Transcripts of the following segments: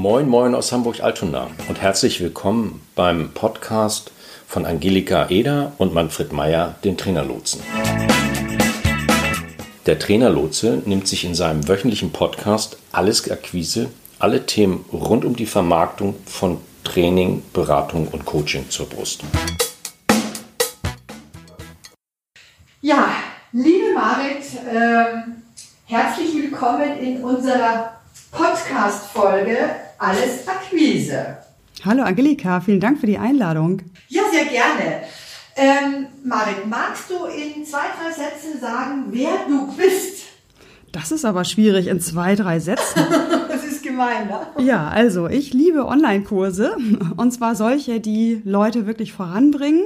Moin, moin aus Hamburg-Altona und herzlich willkommen beim Podcast von Angelika Eder und Manfred Meyer, den Trainerlotsen. Der Trainerlotse nimmt sich in seinem wöchentlichen Podcast Alles Akquise, alle Themen rund um die Vermarktung von Training, Beratung und Coaching zur Brust. Ja, liebe Marit, äh, herzlich willkommen in unserer Podcast-Folge Alles Akquise. Hallo Angelika, vielen Dank für die Einladung. Ja, sehr gerne. Ähm, Marit, magst du in zwei, drei Sätzen sagen, wer du bist? Das ist aber schwierig in zwei, drei Sätzen. das ist gemein, ne? Ja, also ich liebe Online-Kurse und zwar solche, die Leute wirklich voranbringen.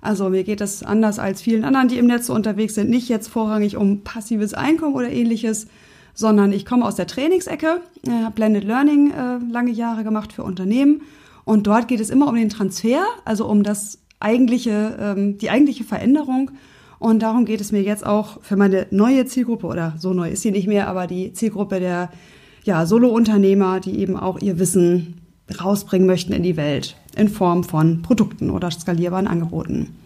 Also mir geht es anders als vielen anderen, die im Netz unterwegs sind, nicht jetzt vorrangig um passives Einkommen oder ähnliches, sondern ich komme aus der Trainingsecke, äh, habe Blended Learning äh, lange Jahre gemacht für Unternehmen und dort geht es immer um den Transfer, also um das eigentliche, ähm, die eigentliche Veränderung. Und darum geht es mir jetzt auch für meine neue Zielgruppe oder so neu ist sie nicht mehr, aber die Zielgruppe der ja, Solo-Unternehmer, die eben auch ihr Wissen rausbringen möchten in die Welt in Form von Produkten oder skalierbaren Angeboten.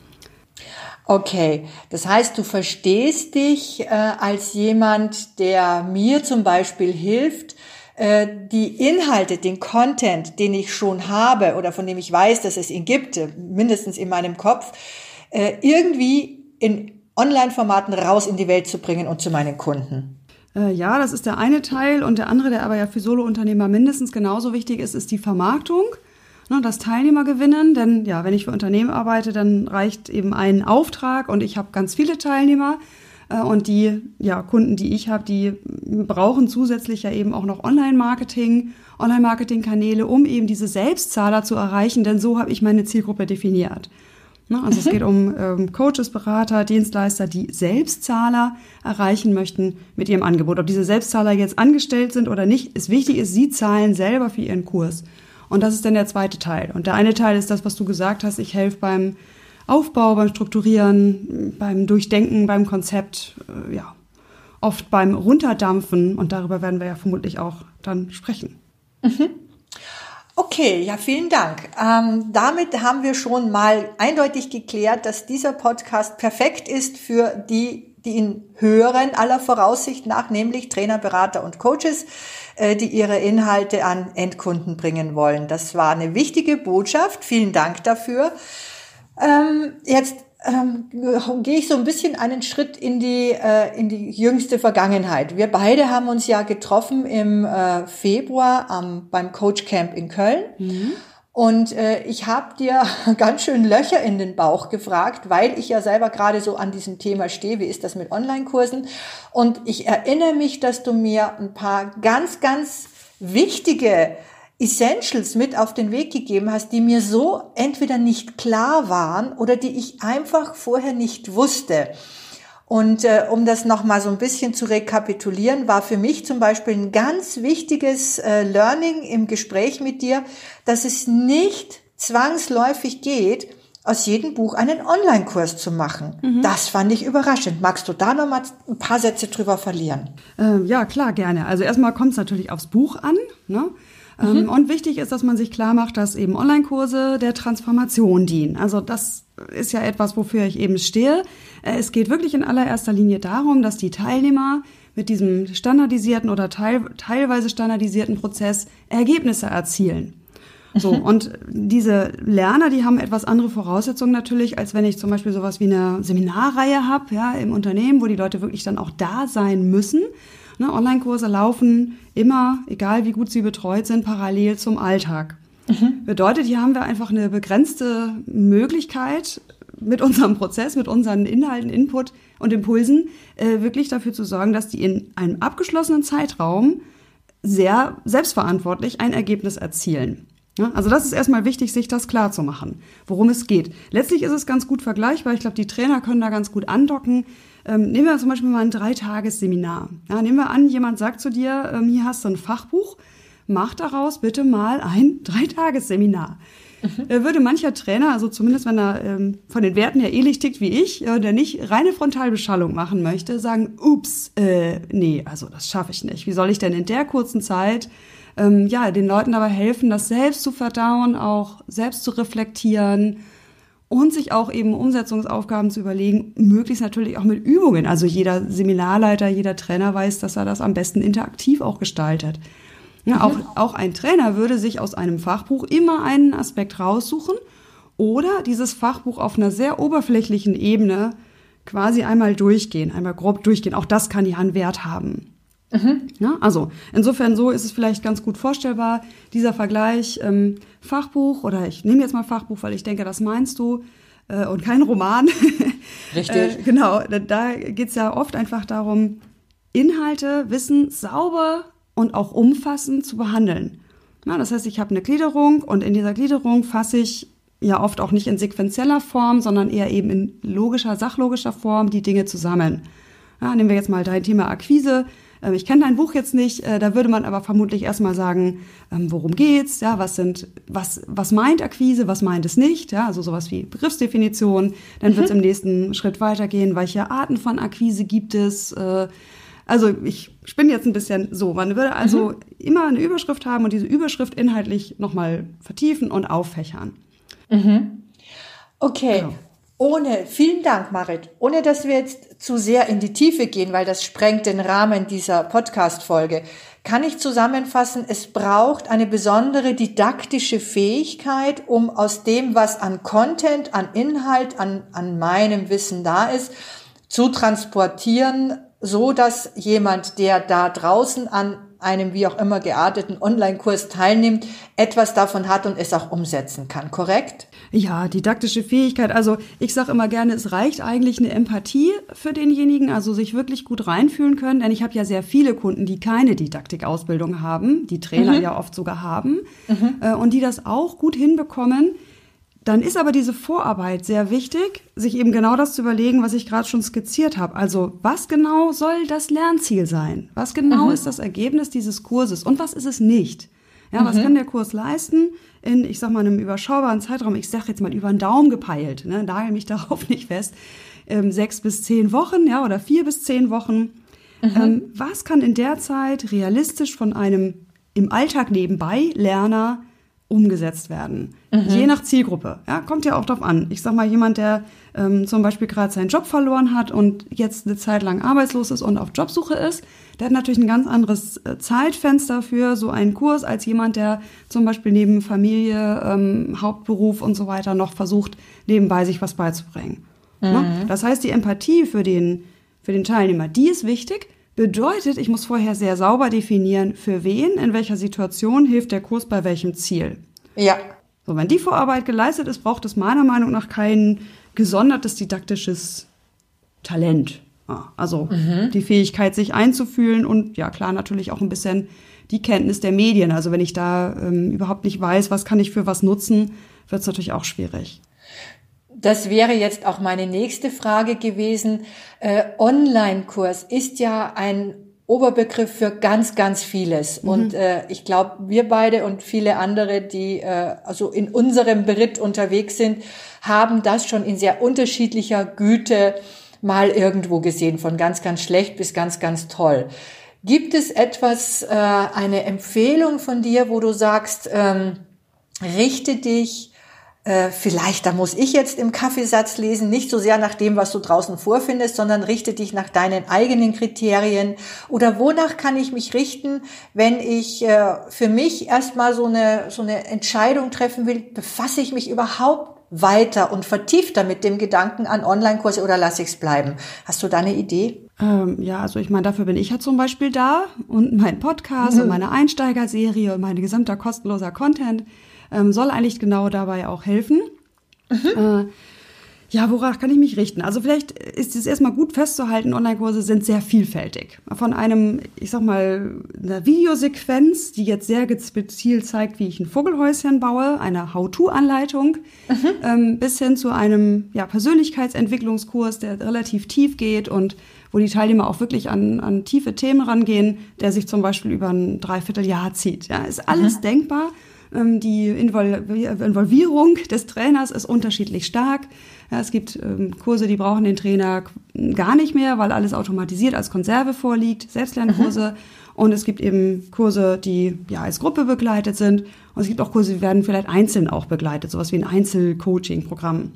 Okay, das heißt, du verstehst dich äh, als jemand, der mir zum Beispiel hilft, äh, die Inhalte, den Content, den ich schon habe oder von dem ich weiß, dass es ihn gibt, äh, mindestens in meinem Kopf, äh, irgendwie in Online-Formaten raus in die Welt zu bringen und zu meinen Kunden. Äh, ja, das ist der eine Teil und der andere, der aber ja für Solo-Unternehmer mindestens genauso wichtig ist, ist die Vermarktung ne, das Teilnehmer gewinnen. Denn ja, wenn ich für Unternehmen arbeite, dann reicht eben ein Auftrag und ich habe ganz viele Teilnehmer. Äh, und die ja, Kunden, die ich habe, die brauchen zusätzlich ja eben auch noch Online-Marketing, Online-Marketing-Kanäle, um eben diese Selbstzahler zu erreichen, denn so habe ich meine Zielgruppe definiert. Ne, also es geht um ähm, Coaches, Berater, Dienstleister, die Selbstzahler erreichen möchten mit ihrem Angebot. Ob diese Selbstzahler jetzt angestellt sind oder nicht, ist wichtig, ist, sie zahlen selber für ihren Kurs. Und das ist dann der zweite Teil. Und der eine Teil ist das, was du gesagt hast. Ich helfe beim Aufbau, beim Strukturieren, beim Durchdenken, beim Konzept, äh, ja, oft beim Runterdampfen. Und darüber werden wir ja vermutlich auch dann sprechen. Mhm. Okay, ja, vielen Dank. Ähm, damit haben wir schon mal eindeutig geklärt, dass dieser Podcast perfekt ist für die, die ihn hören, aller Voraussicht nach, nämlich Trainer, Berater und Coaches äh, die ihre Inhalte an Endkunden bringen wollen. Das war eine wichtige Botschaft. Vielen Dank dafür. Ähm, jetzt ähm, gehe ich so ein bisschen einen Schritt in die, äh, in die jüngste Vergangenheit. Wir beide haben uns ja getroffen im äh, Februar am, beim Coach Camp in Köln. Mhm. Und äh, ich habe dir ganz schön Löcher in den Bauch gefragt, weil ich ja selber gerade so an diesem Thema stehe. Wie ist das mit Online-Kursen? Und ich erinnere mich, dass du mir ein paar ganz, ganz wichtige Essentials mit auf den Weg gegeben hast, die mir so entweder nicht klar waren oder die ich einfach vorher nicht wusste. Und äh, um das nochmal so ein bisschen zu rekapitulieren, war für mich zum Beispiel ein ganz wichtiges äh, Learning im Gespräch mit dir, dass es nicht zwangsläufig geht, aus jedem Buch einen Online-Kurs zu machen. Mhm. Das fand ich überraschend. Magst du da noch mal ein paar Sätze drüber verlieren? Ähm, ja, klar, gerne. Also erstmal kommt es natürlich aufs Buch an. Ne? Ähm, mhm. Und wichtig ist, dass man sich klar macht, dass eben Online-Kurse der Transformation dienen. Also das ist ja etwas, wofür ich eben stehe. Äh, es geht wirklich in allererster Linie darum, dass die Teilnehmer mit diesem standardisierten oder teil, teilweise standardisierten Prozess Ergebnisse erzielen. So, und diese Lerner, die haben etwas andere Voraussetzungen natürlich, als wenn ich zum Beispiel sowas wie eine Seminarreihe habe, ja, im Unternehmen, wo die Leute wirklich dann auch da sein müssen. Ne, Online-Kurse laufen immer, egal wie gut sie betreut sind, parallel zum Alltag. Mhm. Bedeutet, hier haben wir einfach eine begrenzte Möglichkeit, mit unserem Prozess, mit unseren Inhalten, Input und Impulsen äh, wirklich dafür zu sorgen, dass die in einem abgeschlossenen Zeitraum sehr selbstverantwortlich ein Ergebnis erzielen. Ja, also das ist erstmal wichtig, sich das klar zu machen, worum es geht. Letztlich ist es ganz gut vergleichbar. Ich glaube, die Trainer können da ganz gut andocken. Ähm, nehmen wir zum Beispiel mal ein Dreitagesseminar. Ja, nehmen wir an, jemand sagt zu dir, ähm, hier hast du ein Fachbuch, mach daraus bitte mal ein Dreitagesseminar. mhm. würde mancher Trainer, also zumindest wenn er ähm, von den Werten ja ähnlich tickt wie ich, äh, der nicht reine Frontalbeschallung machen möchte, sagen, ups, äh, nee, also das schaffe ich nicht. Wie soll ich denn in der kurzen Zeit ähm, ja, den Leuten dabei helfen, das selbst zu verdauen, auch selbst zu reflektieren und sich auch eben Umsetzungsaufgaben zu überlegen, möglichst natürlich auch mit Übungen. Also jeder Seminarleiter, jeder Trainer weiß, dass er das am besten interaktiv auch gestaltet. Ja, auch, auch ein Trainer würde sich aus einem Fachbuch immer einen Aspekt raussuchen oder dieses Fachbuch auf einer sehr oberflächlichen Ebene quasi einmal durchgehen, einmal grob durchgehen. Auch das kann ja einen Wert haben. Mhm. Ja, also insofern so ist es vielleicht ganz gut vorstellbar, dieser Vergleich ähm, Fachbuch oder ich nehme jetzt mal Fachbuch, weil ich denke, das meinst du äh, und kein Roman. Richtig. äh, genau, da, da geht es ja oft einfach darum, Inhalte, Wissen sauber und auch umfassend zu behandeln. Ja, das heißt, ich habe eine Gliederung und in dieser Gliederung fasse ich ja oft auch nicht in sequenzieller Form, sondern eher eben in logischer, sachlogischer Form die Dinge zusammen. Ja, nehmen wir jetzt mal dein Thema Akquise. Ähm, ich kenne dein Buch jetzt nicht, äh, da würde man aber vermutlich erstmal sagen, ähm, worum geht's, ja, was sind, was, was meint Akquise, was meint es nicht, ja, also sowas wie Begriffsdefinition. Dann mhm. wird es im nächsten Schritt weitergehen, welche Arten von Akquise gibt es, äh, also ich spinne jetzt ein bisschen so. Man würde also mhm. immer eine Überschrift haben und diese Überschrift inhaltlich nochmal vertiefen und auffächern. Mhm. Okay. Genau. Ohne, vielen Dank, Marit. Ohne dass wir jetzt zu sehr in die Tiefe gehen, weil das sprengt den Rahmen dieser Podcast-Folge, kann ich zusammenfassen, es braucht eine besondere didaktische Fähigkeit, um aus dem, was an Content, an Inhalt, an, an meinem Wissen da ist, zu transportieren, so dass jemand, der da draußen an einem wie auch immer gearteten Online-Kurs teilnimmt, etwas davon hat und es auch umsetzen kann, korrekt? Ja, didaktische Fähigkeit. Also ich sage immer gerne, es reicht eigentlich eine Empathie für denjenigen, also sich wirklich gut reinfühlen können. Denn ich habe ja sehr viele Kunden, die keine Didaktikausbildung haben, die Trainer mhm. ja oft sogar haben mhm. äh, und die das auch gut hinbekommen, dann ist aber diese Vorarbeit sehr wichtig, sich eben genau das zu überlegen, was ich gerade schon skizziert habe. Also was genau soll das Lernziel sein? Was genau mhm. ist das Ergebnis dieses Kurses und was ist es nicht? Ja, mhm. was kann der Kurs leisten in, ich sag mal, einem überschaubaren Zeitraum? Ich sag jetzt mal über einen Daumen gepeilt, ne, nagel mich darauf nicht fest. Ähm, sechs bis zehn Wochen, ja, oder vier bis zehn Wochen. Mhm. Ähm, was kann in der Zeit realistisch von einem im Alltag nebenbei Lerner umgesetzt werden. Mhm. Je nach Zielgruppe. Ja, kommt ja auch drauf an. Ich sag mal, jemand, der ähm, zum Beispiel gerade seinen Job verloren hat und jetzt eine Zeit lang arbeitslos ist und auf Jobsuche ist, der hat natürlich ein ganz anderes äh, Zeitfenster für so einen Kurs als jemand, der zum Beispiel neben Familie, ähm, Hauptberuf und so weiter noch versucht, nebenbei sich was beizubringen. Mhm. Ja? Das heißt, die Empathie für den, für den Teilnehmer, die ist wichtig. Bedeutet, ich muss vorher sehr sauber definieren, für wen, in welcher Situation hilft der Kurs bei welchem Ziel. Ja. So, wenn die Vorarbeit geleistet ist, braucht es meiner Meinung nach kein gesondertes didaktisches Talent. Also mhm. die Fähigkeit, sich einzufühlen und ja klar natürlich auch ein bisschen die Kenntnis der Medien. Also wenn ich da ähm, überhaupt nicht weiß, was kann ich für was nutzen, wird es natürlich auch schwierig. Das wäre jetzt auch meine nächste Frage gewesen. Äh, Online-Kurs ist ja ein Oberbegriff für ganz, ganz vieles. Mhm. Und äh, ich glaube, wir beide und viele andere, die äh, also in unserem Beritt unterwegs sind, haben das schon in sehr unterschiedlicher Güte mal irgendwo gesehen, von ganz, ganz schlecht bis ganz, ganz toll. Gibt es etwas, äh, eine Empfehlung von dir, wo du sagst, ähm, richte dich äh, vielleicht, da muss ich jetzt im Kaffeesatz lesen, nicht so sehr nach dem, was du draußen vorfindest, sondern richte dich nach deinen eigenen Kriterien. Oder wonach kann ich mich richten, wenn ich äh, für mich erstmal so eine, so eine Entscheidung treffen will, befasse ich mich überhaupt weiter und vertiefter mit dem Gedanken an Online-Kurse oder lasse ich es bleiben? Hast du da eine Idee? Ähm, ja, also ich meine, dafür bin ich ja zum Beispiel da und mein Podcast mhm. und meine Einsteigerserie und mein gesamter kostenloser Content ähm, soll eigentlich genau dabei auch helfen. Mhm. Äh, ja, worauf kann ich mich richten? Also vielleicht ist es erstmal gut festzuhalten, Online-Kurse sind sehr vielfältig. Von einem, ich sag mal, einer Videosequenz, die jetzt sehr gezielt zeigt, wie ich ein Vogelhäuschen baue, eine How-To-Anleitung, mhm. ähm, bis hin zu einem ja, Persönlichkeitsentwicklungskurs, der relativ tief geht und wo die Teilnehmer auch wirklich an, an tiefe Themen rangehen, der sich zum Beispiel über ein Dreivierteljahr zieht. Ja, ist alles mhm. denkbar. Ähm, die Involvierung des Trainers ist unterschiedlich stark. Es gibt ähm, Kurse, die brauchen den Trainer gar nicht mehr, weil alles automatisiert als Konserve vorliegt, Selbstlernkurse. Mhm. Und es gibt eben Kurse, die ja als Gruppe begleitet sind. Und es gibt auch Kurse, die werden vielleicht einzeln auch begleitet, sowas wie ein Einzelcoaching-Programm.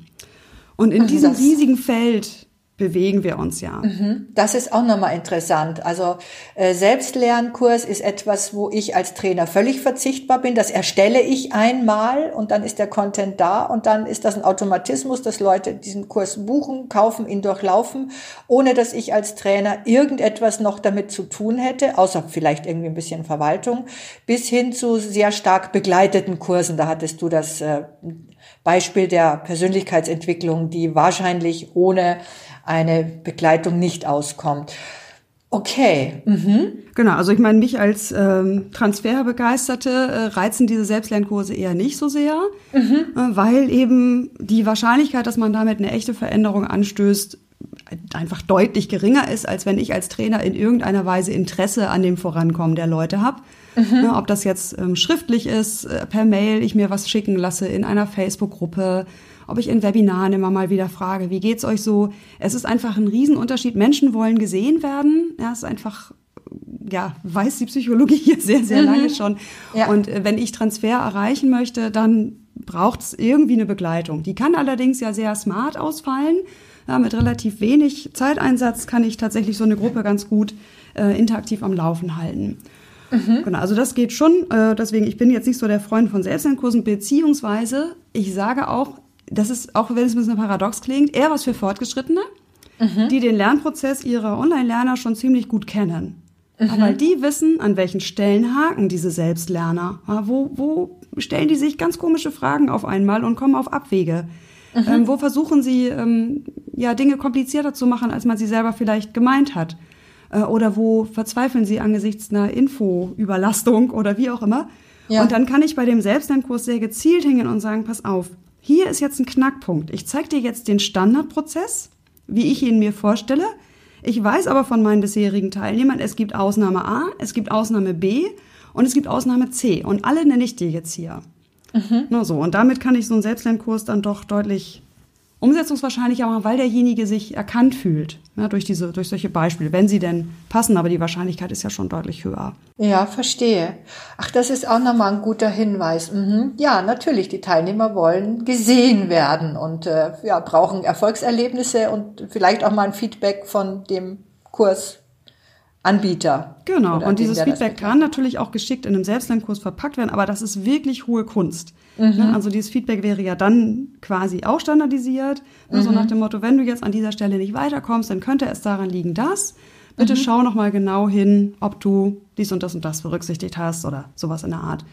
Und in diesem riesigen Feld bewegen wir uns ja. Mhm. Das ist auch nochmal interessant. Also äh, Selbstlernkurs ist etwas, wo ich als Trainer völlig verzichtbar bin. Das erstelle ich einmal und dann ist der Content da und dann ist das ein Automatismus, dass Leute diesen Kurs buchen, kaufen, ihn durchlaufen, ohne dass ich als Trainer irgendetwas noch damit zu tun hätte, außer vielleicht irgendwie ein bisschen Verwaltung, bis hin zu sehr stark begleiteten Kursen. Da hattest du das äh, Beispiel der Persönlichkeitsentwicklung, die wahrscheinlich ohne eine Begleitung nicht auskommt. Okay. Mhm. Genau, also ich meine, mich als ähm, Transferbegeisterte äh, reizen diese Selbstlernkurse eher nicht so sehr, mhm. äh, weil eben die Wahrscheinlichkeit, dass man damit eine echte Veränderung anstößt, einfach deutlich geringer ist, als wenn ich als Trainer in irgendeiner Weise Interesse an dem Vorankommen der Leute habe. Mhm. Ne, ob das jetzt ähm, schriftlich ist, äh, per Mail, ich mir was schicken lasse in einer Facebook-Gruppe, ob ich in Webinaren immer mal wieder frage, wie geht's euch so? Es ist einfach ein Riesenunterschied. Menschen wollen gesehen werden. Ja, es ist einfach ja, weiß die Psychologie hier sehr, sehr mhm. lange schon. Ja. Und äh, wenn ich Transfer erreichen möchte, dann braucht es irgendwie eine Begleitung. Die kann allerdings ja sehr smart ausfallen. Ja, mit relativ wenig Zeiteinsatz kann ich tatsächlich so eine Gruppe ganz gut äh, interaktiv am Laufen halten. Mhm. Genau, also das geht schon. Äh, deswegen, ich bin jetzt nicht so der Freund von Selbstlernkursen, beziehungsweise ich sage auch, das ist, auch wenn es ein bisschen paradox klingt, eher was für Fortgeschrittene, mhm. die den Lernprozess ihrer Online-Lerner schon ziemlich gut kennen. Mhm. Aber die wissen, an welchen Stellen haken diese Selbstlerner. Wo, wo stellen die sich ganz komische Fragen auf einmal und kommen auf Abwege? Mhm. Ähm, wo versuchen sie, ähm, ja, Dinge komplizierter zu machen, als man sie selber vielleicht gemeint hat? Äh, oder wo verzweifeln sie angesichts einer Infoüberlastung oder wie auch immer? Ja. Und dann kann ich bei dem Selbstlernkurs sehr gezielt hingehen und sagen, pass auf, hier ist jetzt ein Knackpunkt. Ich zeige dir jetzt den Standardprozess, wie ich ihn mir vorstelle. Ich weiß aber von meinen bisherigen Teilnehmern, es gibt Ausnahme A, es gibt Ausnahme B und es gibt Ausnahme C. Und alle nenne ich dir jetzt hier. Mhm. Na so, und damit kann ich so einen Selbstlernkurs dann doch deutlich umsetzungswahrscheinlich, aber weil derjenige sich erkannt fühlt, ja, durch diese, durch solche Beispiele, wenn sie denn passen, aber die Wahrscheinlichkeit ist ja schon deutlich höher. Ja, verstehe. Ach, das ist auch nochmal ein guter Hinweis. Mhm. Ja, natürlich, die Teilnehmer wollen gesehen werden und äh, ja, brauchen Erfolgserlebnisse und vielleicht auch mal ein Feedback von dem Kurs Anbieter. Genau, und dieses Feedback kann natürlich auch geschickt in einem Selbstlernkurs verpackt werden, aber das ist wirklich hohe Kunst. Mhm. Ne, also dieses Feedback wäre ja dann quasi auch standardisiert. Mhm. So nach dem Motto, wenn du jetzt an dieser Stelle nicht weiterkommst, dann könnte es daran liegen, dass. Bitte mhm. schau noch mal genau hin, ob du dies und das und das berücksichtigt hast oder sowas in der Art.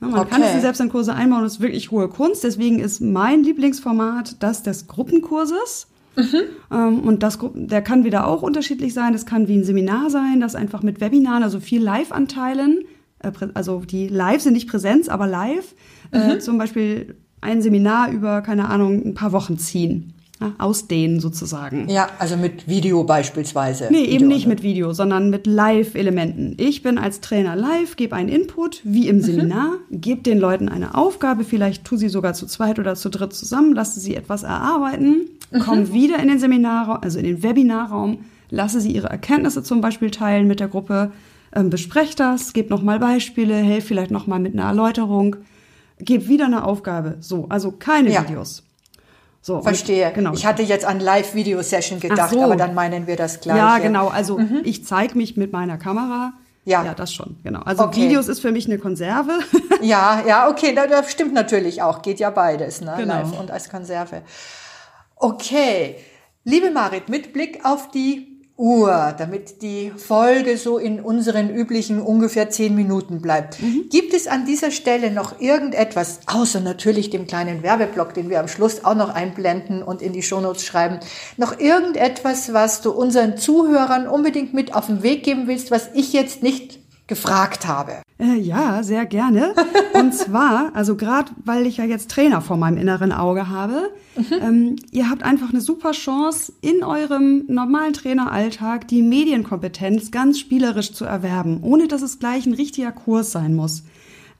Ne, man okay. kann es in Selbstlernkurse einbauen, das ist wirklich hohe Kunst. Deswegen ist mein Lieblingsformat das des Gruppenkurses. Mhm. Ähm, und das, der kann wieder auch unterschiedlich sein. Das kann wie ein Seminar sein, das einfach mit Webinaren, also viel Live-Anteilen, äh, also die live sind nicht Präsenz, aber live, äh, mhm. zum Beispiel ein Seminar über, keine Ahnung, ein paar Wochen ziehen. Ja, ausdehnen sozusagen. Ja, also mit Video beispielsweise. Nee, eben nicht mit Video, sondern mit Live-Elementen. Ich bin als Trainer live, gebe einen Input, wie im mhm. Seminar, mhm. gebe den Leuten eine Aufgabe, vielleicht tu sie sogar zu zweit oder zu dritt zusammen, lasse sie etwas erarbeiten mhm. komme wieder in den Seminarraum, also in den Webinarraum, lasse sie ihre Erkenntnisse zum Beispiel teilen mit der Gruppe, ähm, bespreche das, gebe nochmal Beispiele, helfe vielleicht nochmal mit einer Erläuterung, gebe wieder eine Aufgabe. So, also keine ja. Videos. So, Verstehe. Und, genau. Ich hatte jetzt an Live-Video-Session gedacht, so. aber dann meinen wir das gleiche. Ja, genau. Also mhm. ich zeige mich mit meiner Kamera. Ja. ja, das schon, genau. Also okay. Videos ist für mich eine Konserve. ja, ja, okay, das stimmt natürlich auch. Geht ja beides, ne? Genau. Live und als Konserve. Okay, liebe Marit, mit Blick auf die Uhr, damit die Folge so in unseren üblichen ungefähr zehn Minuten bleibt. Mhm. Gibt es an dieser Stelle noch irgendetwas, außer natürlich dem kleinen Werbeblock, den wir am Schluss auch noch einblenden und in die Shownotes schreiben, noch irgendetwas, was du unseren Zuhörern unbedingt mit auf den Weg geben willst, was ich jetzt nicht gefragt habe? Äh, ja, sehr gerne. Und zwar, also gerade weil ich ja jetzt Trainer vor meinem inneren Auge habe, mhm. ähm, ihr habt einfach eine super Chance, in eurem normalen Traineralltag die Medienkompetenz ganz spielerisch zu erwerben, ohne dass es gleich ein richtiger Kurs sein muss.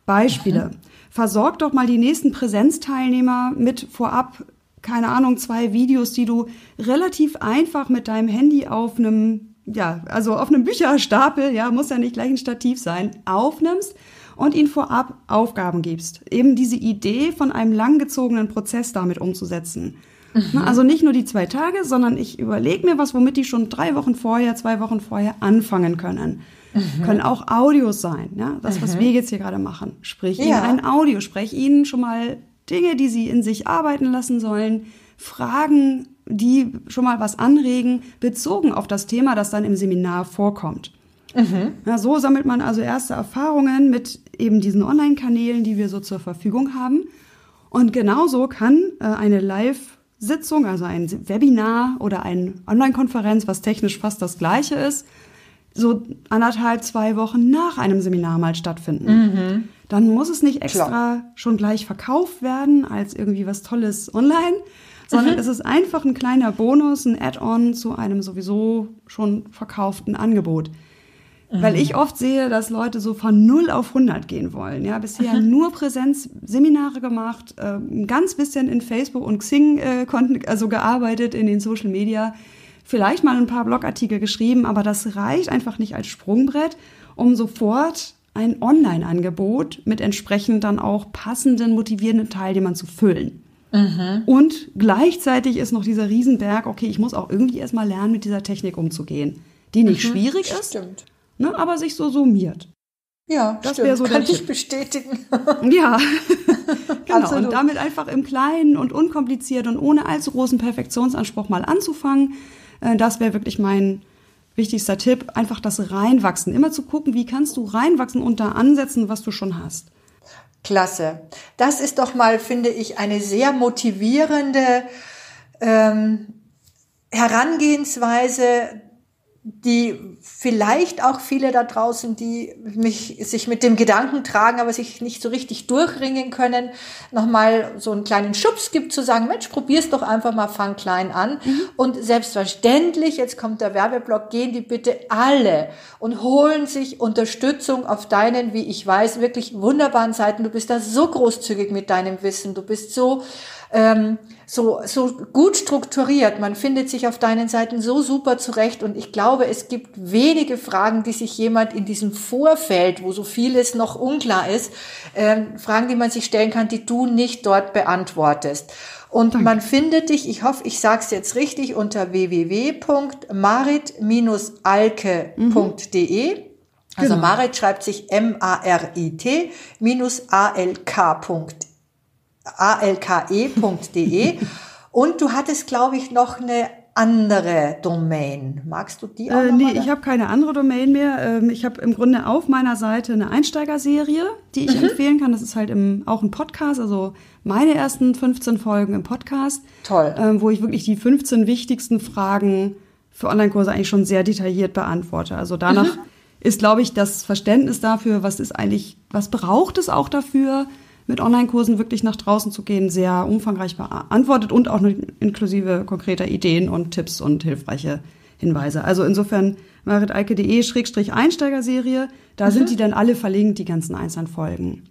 Beispiele. Mhm. Versorg doch mal die nächsten Präsenzteilnehmer mit vorab, keine Ahnung, zwei Videos, die du relativ einfach mit deinem Handy auf einem, ja, also auf einem Bücherstapel, ja, muss ja nicht gleich ein Stativ sein, aufnimmst und ihnen vorab Aufgaben gibst. Eben diese Idee von einem langgezogenen Prozess damit umzusetzen. Mhm. Also nicht nur die zwei Tage, sondern ich überlege mir was, womit die schon drei Wochen vorher, zwei Wochen vorher anfangen können. Mhm. Können auch Audios sein, ja, das, was mhm. wir jetzt hier gerade machen. Sprich ja. ihnen ein Audio, sprech ihnen schon mal Dinge, die sie in sich arbeiten lassen sollen, Fragen, die schon mal was anregen, bezogen auf das Thema, das dann im Seminar vorkommt. Mhm. Ja, so sammelt man also erste Erfahrungen mit eben diesen Online-Kanälen, die wir so zur Verfügung haben. Und genauso kann äh, eine Live-Sitzung, also ein Webinar oder eine Online-Konferenz, was technisch fast das gleiche ist, so anderthalb, zwei Wochen nach einem Seminar mal stattfinden. Mhm. Dann muss es nicht extra Klar. schon gleich verkauft werden als irgendwie was Tolles online, sondern mhm. es ist einfach ein kleiner Bonus, ein Add-on zu einem sowieso schon verkauften Angebot. Mhm. Weil ich oft sehe, dass Leute so von 0 auf 100 gehen wollen. Ja, bisher mhm. nur Präsenzseminare gemacht, äh, ein ganz bisschen in Facebook und Xing äh, also gearbeitet in den Social Media vielleicht mal ein paar Blogartikel geschrieben, aber das reicht einfach nicht als Sprungbrett, um sofort ein Online-Angebot mit entsprechend dann auch passenden, motivierenden Teilnehmern zu füllen. Mhm. Und gleichzeitig ist noch dieser Riesenberg, okay, ich muss auch irgendwie erstmal lernen, mit dieser Technik umzugehen, die nicht mhm. schwierig ist, Stimmt. Ne, aber sich so summiert. Ja, das wäre so Kann ich Tipp. bestätigen. Ja, genau. Absolut. Und damit einfach im Kleinen und unkompliziert und ohne allzu großen Perfektionsanspruch mal anzufangen, äh, das wäre wirklich mein wichtigster Tipp. Einfach das Reinwachsen. Immer zu gucken, wie kannst du reinwachsen und da ansetzen, was du schon hast. Klasse. Das ist doch mal, finde ich, eine sehr motivierende ähm, Herangehensweise, die vielleicht auch viele da draußen, die mich, sich mit dem Gedanken tragen, aber sich nicht so richtig durchringen können, nochmal so einen kleinen Schubs gibt, zu sagen, Mensch, probier's doch einfach mal, fang klein an. Mhm. Und selbstverständlich, jetzt kommt der Werbeblock, gehen die bitte alle und holen sich Unterstützung auf deinen, wie ich weiß, wirklich wunderbaren Seiten. Du bist da so großzügig mit deinem Wissen, du bist so ähm, so, so gut strukturiert. Man findet sich auf deinen Seiten so super zurecht und ich glaube, es gibt wenige Fragen, die sich jemand in diesem Vorfeld, wo so vieles noch unklar ist, ähm, Fragen, die man sich stellen kann, die du nicht dort beantwortest. Und Danke. man findet dich, ich hoffe, ich sage es jetzt richtig, unter www.marit-alke.de. Mhm. Also genau. Marit schreibt sich M-A-R-I-T minus A-L-K.de alke.de. Und du hattest, glaube ich, noch eine andere Domain. Magst du die auch äh, Nee, ich habe keine andere Domain mehr. Ähm, ich habe im Grunde auf meiner Seite eine Einsteigerserie, die ich mhm. empfehlen kann. Das ist halt im, auch ein Podcast, also meine ersten 15 Folgen im Podcast. Toll. Ähm, wo ich wirklich die 15 wichtigsten Fragen für Online-Kurse eigentlich schon sehr detailliert beantworte. Also danach mhm. ist, glaube ich, das Verständnis dafür, was ist eigentlich, was braucht es auch dafür, mit Online-Kursen wirklich nach draußen zu gehen, sehr umfangreich beantwortet und auch inklusive konkreter Ideen und Tipps und hilfreiche Hinweise. Also insofern maritalke.de-einsteigerserie, da mhm. sind die dann alle verlinkt, die ganzen einzelnen Folgen.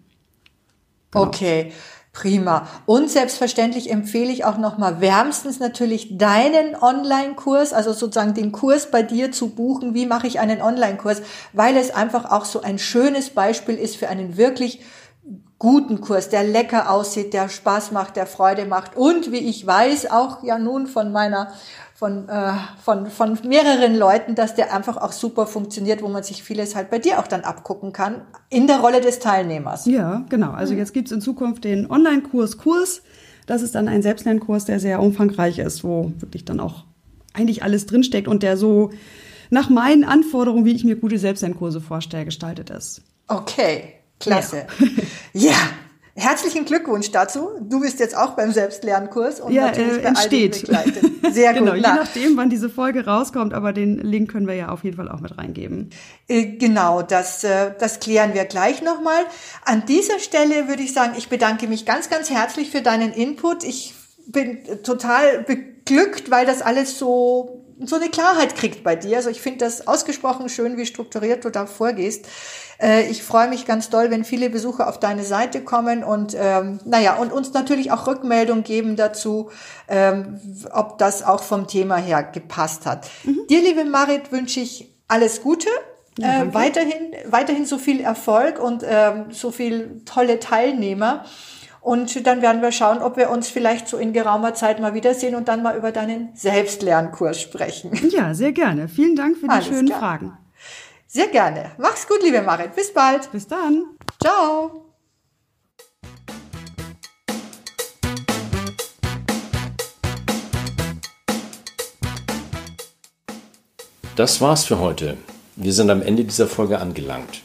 Genau. Okay. Prima. Und selbstverständlich empfehle ich auch nochmal wärmstens natürlich deinen Online-Kurs, also sozusagen den Kurs bei dir zu buchen. Wie mache ich einen Online-Kurs? Weil es einfach auch so ein schönes Beispiel ist für einen wirklich guten Kurs, der lecker aussieht, der Spaß macht, der Freude macht und wie ich weiß, auch ja nun von meiner von, äh, von, von mehreren Leuten, dass der einfach auch super funktioniert, wo man sich vieles halt bei dir auch dann abgucken kann, in der Rolle des Teilnehmers. Ja, genau. Also jetzt gibt's in Zukunft den Online-Kurs Kurs. Das ist dann ein Selbstlernkurs, der sehr umfangreich ist, wo wirklich dann auch eigentlich alles drinsteckt und der so nach meinen Anforderungen, wie ich mir gute Selbstlernkurse vorstelle, gestaltet ist. Okay, Klasse. Ja. ja. Herzlichen Glückwunsch dazu. Du bist jetzt auch beim Selbstlernkurs und ja, natürlich äh, bei entsteht. all den Sehr gut. genau, je nachdem, wann diese Folge rauskommt, aber den Link können wir ja auf jeden Fall auch mit reingeben. Äh, genau, das, äh, das klären wir gleich nochmal. An dieser Stelle würde ich sagen, ich bedanke mich ganz, ganz herzlich für deinen Input. Ich bin total beglückt, weil das alles so so eine Klarheit kriegt bei dir. Also ich finde das ausgesprochen schön, wie strukturiert du da vorgehst. Äh, ich freue mich ganz doll, wenn viele Besucher auf deine Seite kommen und ähm, naja, und uns natürlich auch Rückmeldung geben dazu, ähm, ob das auch vom Thema her gepasst hat. Mhm. Dir, liebe Marit, wünsche ich alles Gute. Ja, äh, weiterhin, weiterhin so viel Erfolg und ähm, so viel tolle Teilnehmer. Und dann werden wir schauen, ob wir uns vielleicht so in geraumer Zeit mal wiedersehen und dann mal über deinen Selbstlernkurs sprechen. Ja, sehr gerne. Vielen Dank für die Alles schönen klar. Fragen. Sehr gerne. Mach's gut, liebe Marit. Bis bald. Bis dann. Ciao. Das war's für heute. Wir sind am Ende dieser Folge angelangt.